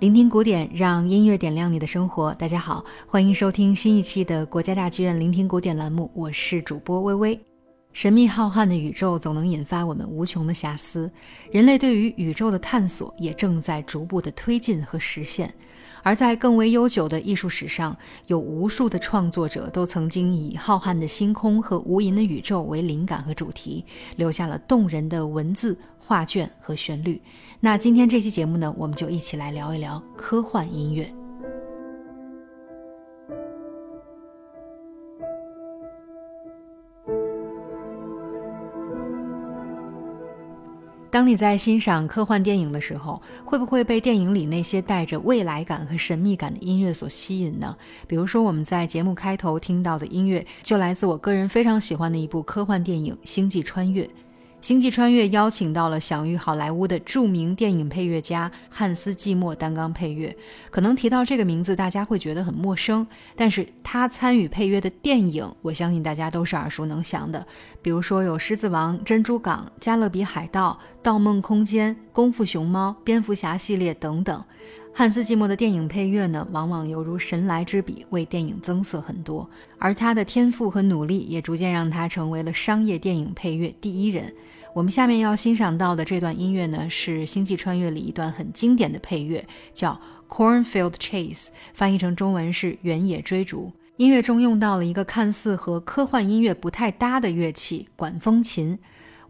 聆听古典，让音乐点亮你的生活。大家好，欢迎收听新一期的国家大剧院聆听古典栏目，我是主播微微。神秘浩瀚的宇宙总能引发我们无穷的遐思，人类对于宇宙的探索也正在逐步的推进和实现。而在更为悠久的艺术史上，有无数的创作者都曾经以浩瀚的星空和无垠的宇宙为灵感和主题，留下了动人的文字、画卷和旋律。那今天这期节目呢，我们就一起来聊一聊科幻音乐。当你在欣赏科幻电影的时候，会不会被电影里那些带着未来感和神秘感的音乐所吸引呢？比如说，我们在节目开头听到的音乐，就来自我个人非常喜欢的一部科幻电影《星际穿越》。《星际穿越》邀请到了享誉好莱坞的著名电影配乐家汉斯·季默担纲配乐。可能提到这个名字，大家会觉得很陌生，但是他参与配乐的电影，我相信大家都是耳熟能详的。比如说有《狮子王》《珍珠港》《加勒比海盗》《盗梦空间》《功夫熊猫》《蝙蝠侠》系列等等。汉斯·季默的电影配乐呢，往往犹如神来之笔，为电影增色很多。而他的天赋和努力，也逐渐让他成为了商业电影配乐第一人。我们下面要欣赏到的这段音乐呢，是《星际穿越》里一段很经典的配乐，叫《Cornfield Chase》，翻译成中文是“原野追逐”。音乐中用到了一个看似和科幻音乐不太搭的乐器——管风琴。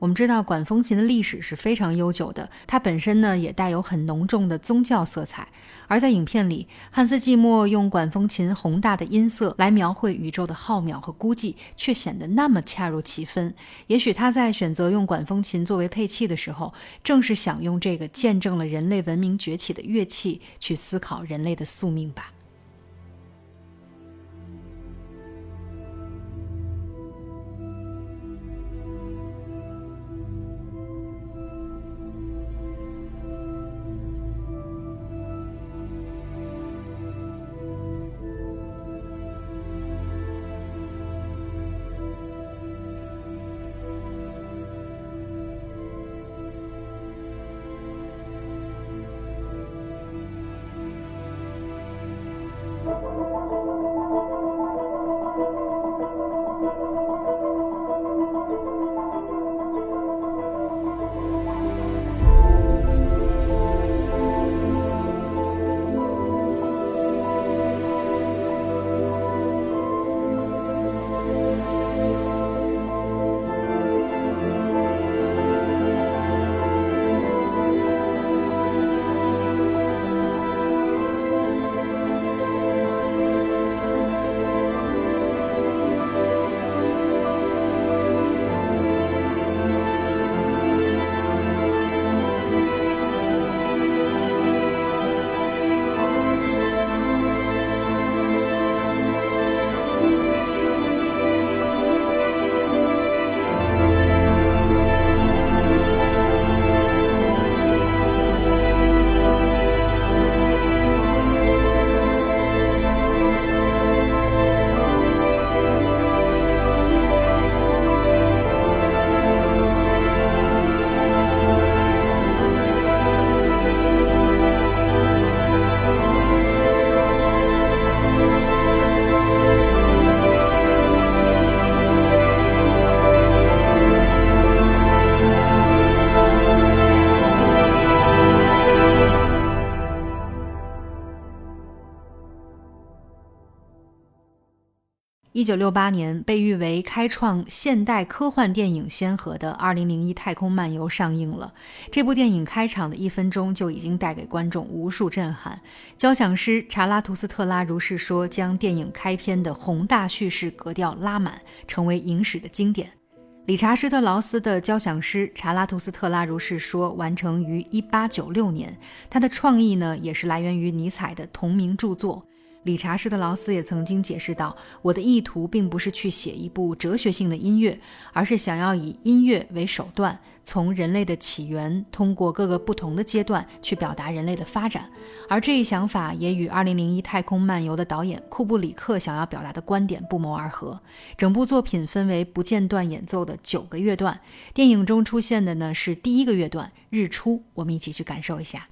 我们知道管风琴的历史是非常悠久的，它本身呢也带有很浓重的宗教色彩。而在影片里，汉斯·季默用管风琴宏大的音色来描绘宇宙的浩渺和孤寂，却显得那么恰如其分。也许他在选择用管风琴作为配器的时候，正是想用这个见证了人类文明崛起的乐器去思考人类的宿命吧。一九六八年，被誉为开创现代科幻电影先河的《二零零一太空漫游》上映了。这部电影开场的一分钟就已经带给观众无数震撼。交响师查拉图斯特拉如是说，将电影开篇的宏大叙事格调拉满，成为影史的经典。理查施特劳斯的交响师查拉图斯特拉如是说完成于一八九六年，他的创意呢，也是来源于尼采的同名著作。理查施特劳斯也曾经解释道：“我的意图并不是去写一部哲学性的音乐，而是想要以音乐为手段，从人类的起源，通过各个不同的阶段去表达人类的发展。而这一想法也与《二零零一太空漫游》的导演库布里克想要表达的观点不谋而合。整部作品分为不间断演奏的九个乐段，电影中出现的呢是第一个乐段《日出》，我们一起去感受一下。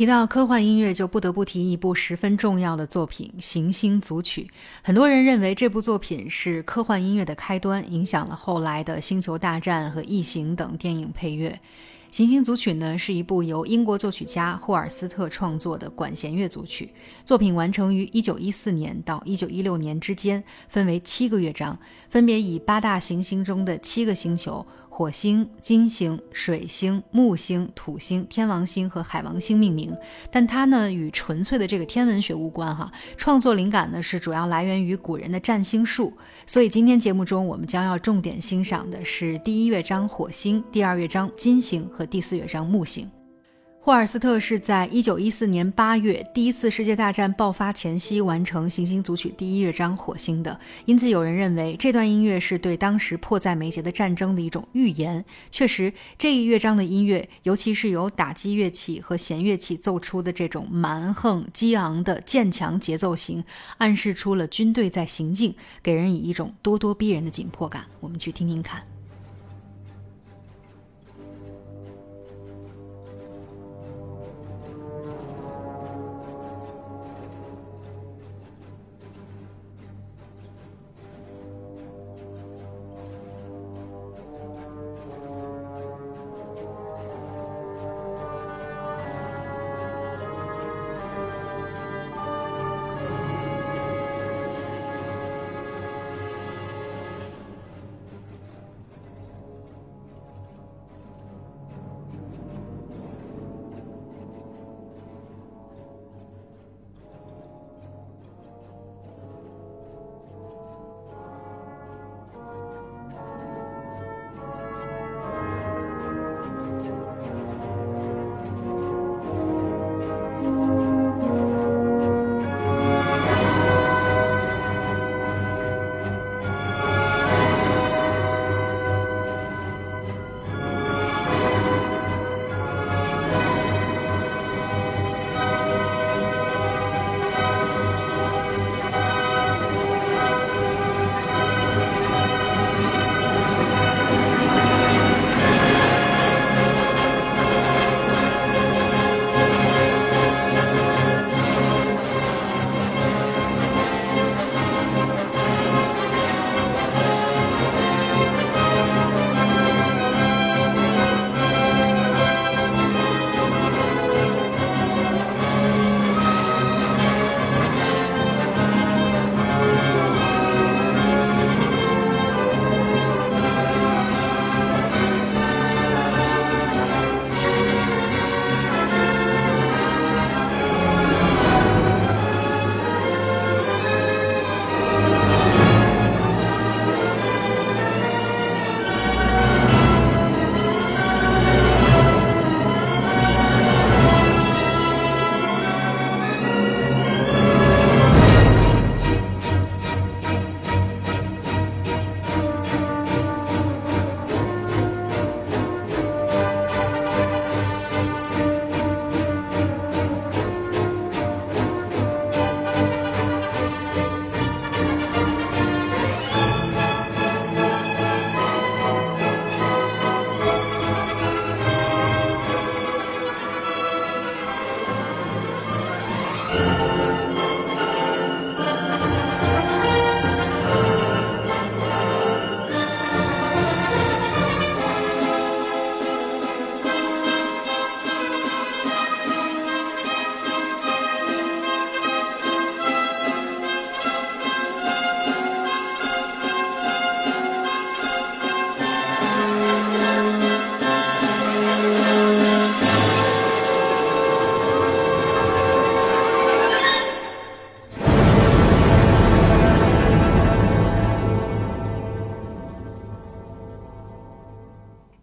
提到科幻音乐，就不得不提一部十分重要的作品《行星组曲》。很多人认为这部作品是科幻音乐的开端，影响了后来的《星球大战》和《异形》等电影配乐。《行星组曲》呢，是一部由英国作曲家霍尔斯特创作的管弦乐组曲，作品完成于1914年到1916年之间，分为七个乐章，分别以八大行星中的七个星球。火星、金星、水星、木星、土星、天王星和海王星命名，但它呢与纯粹的这个天文学无关哈。创作灵感呢是主要来源于古人的占星术，所以今天节目中我们将要重点欣赏的是第一乐章火星、第二乐章金星和第四乐章木星。霍尔斯特是在一九一四年八月第一次世界大战爆发前夕完成《行星组曲》第一乐章《火星》的，因此有人认为这段音乐是对当时迫在眉睫的战争的一种预言。确实，这一乐章的音乐，尤其是由打击乐器和弦乐器奏出的这种蛮横激昂的渐强节奏型，暗示出了军队在行进，给人以一种咄咄逼人的紧迫感。我们去听听看。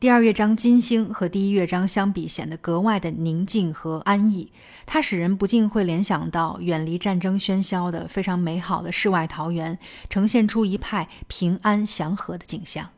第二乐章金星和第一乐章相比，显得格外的宁静和安逸。它使人不禁会联想到远离战争喧嚣的非常美好的世外桃源，呈现出一派平安祥和的景象。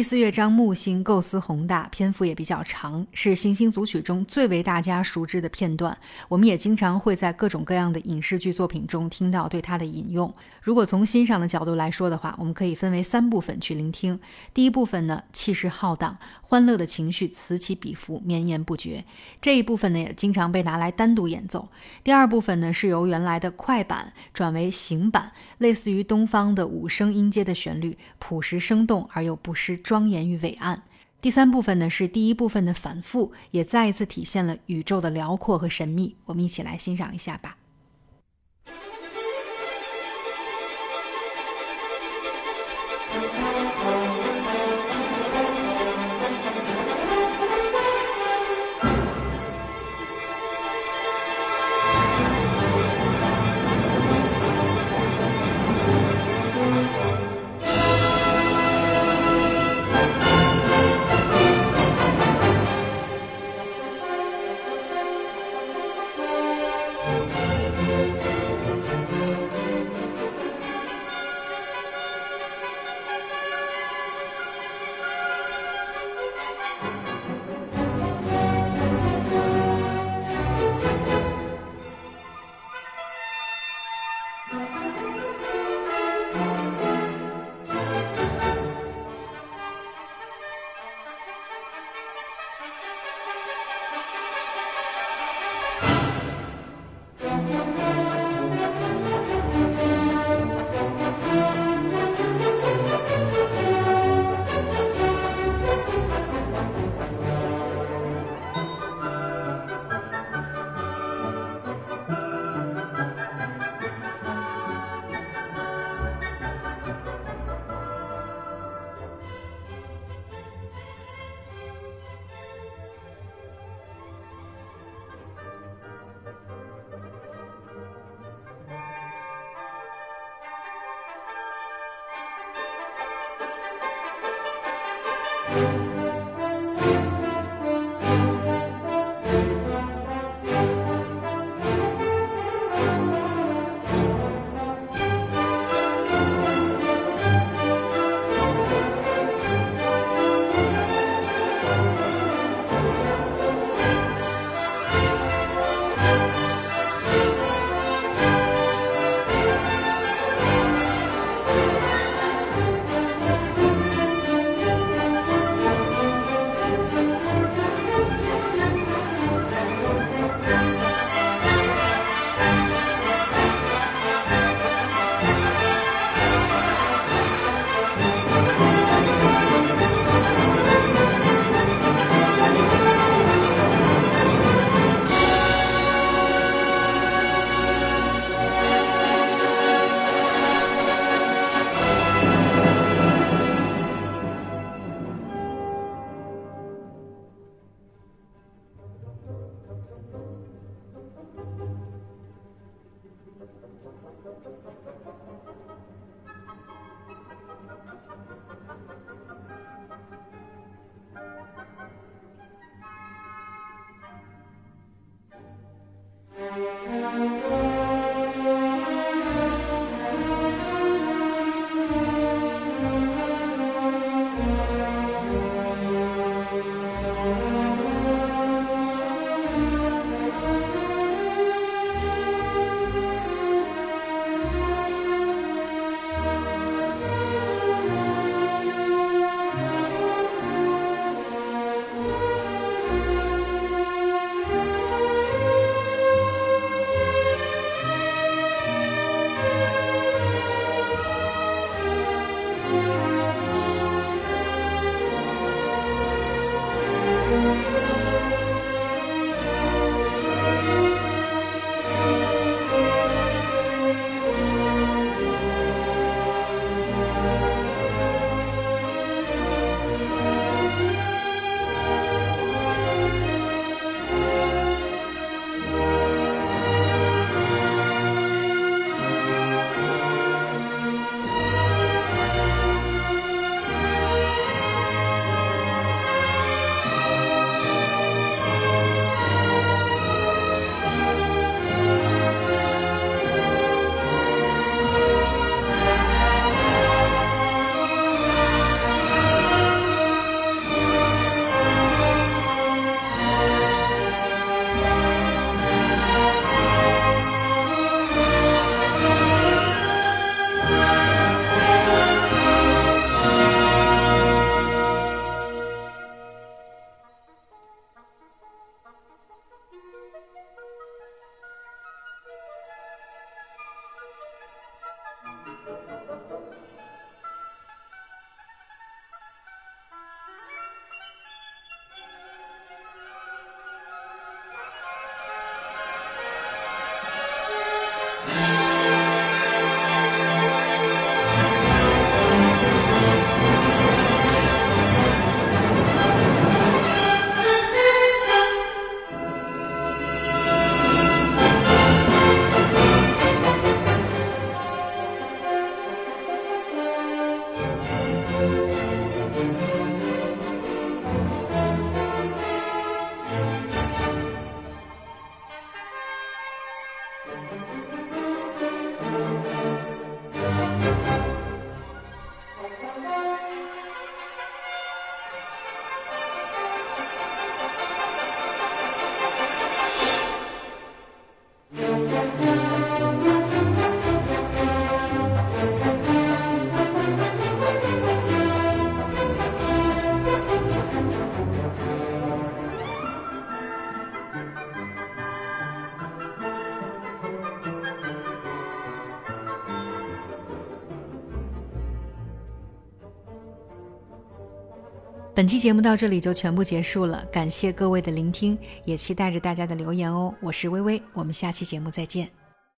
第四乐章木星构思宏大，篇幅也比较长，是行星组曲中最为大家熟知的片段。我们也经常会在各种各样的影视剧作品中听到对它的引用。如果从欣赏的角度来说的话，我们可以分为三部分去聆听。第一部分呢，气势浩荡，欢乐的情绪此起彼伏，绵延不绝。这一部分呢，也经常被拿来单独演奏。第二部分呢，是由原来的快板转为行板，类似于东方的五声音阶的旋律，朴实生动而又不失。庄严与伟岸。第三部分呢，是第一部分的反复，也再一次体现了宇宙的辽阔和神秘。我们一起来欣赏一下吧。本期节目到这里就全部结束了，感谢各位的聆听，也期待着大家的留言哦。我是微微，我们下期节目再见。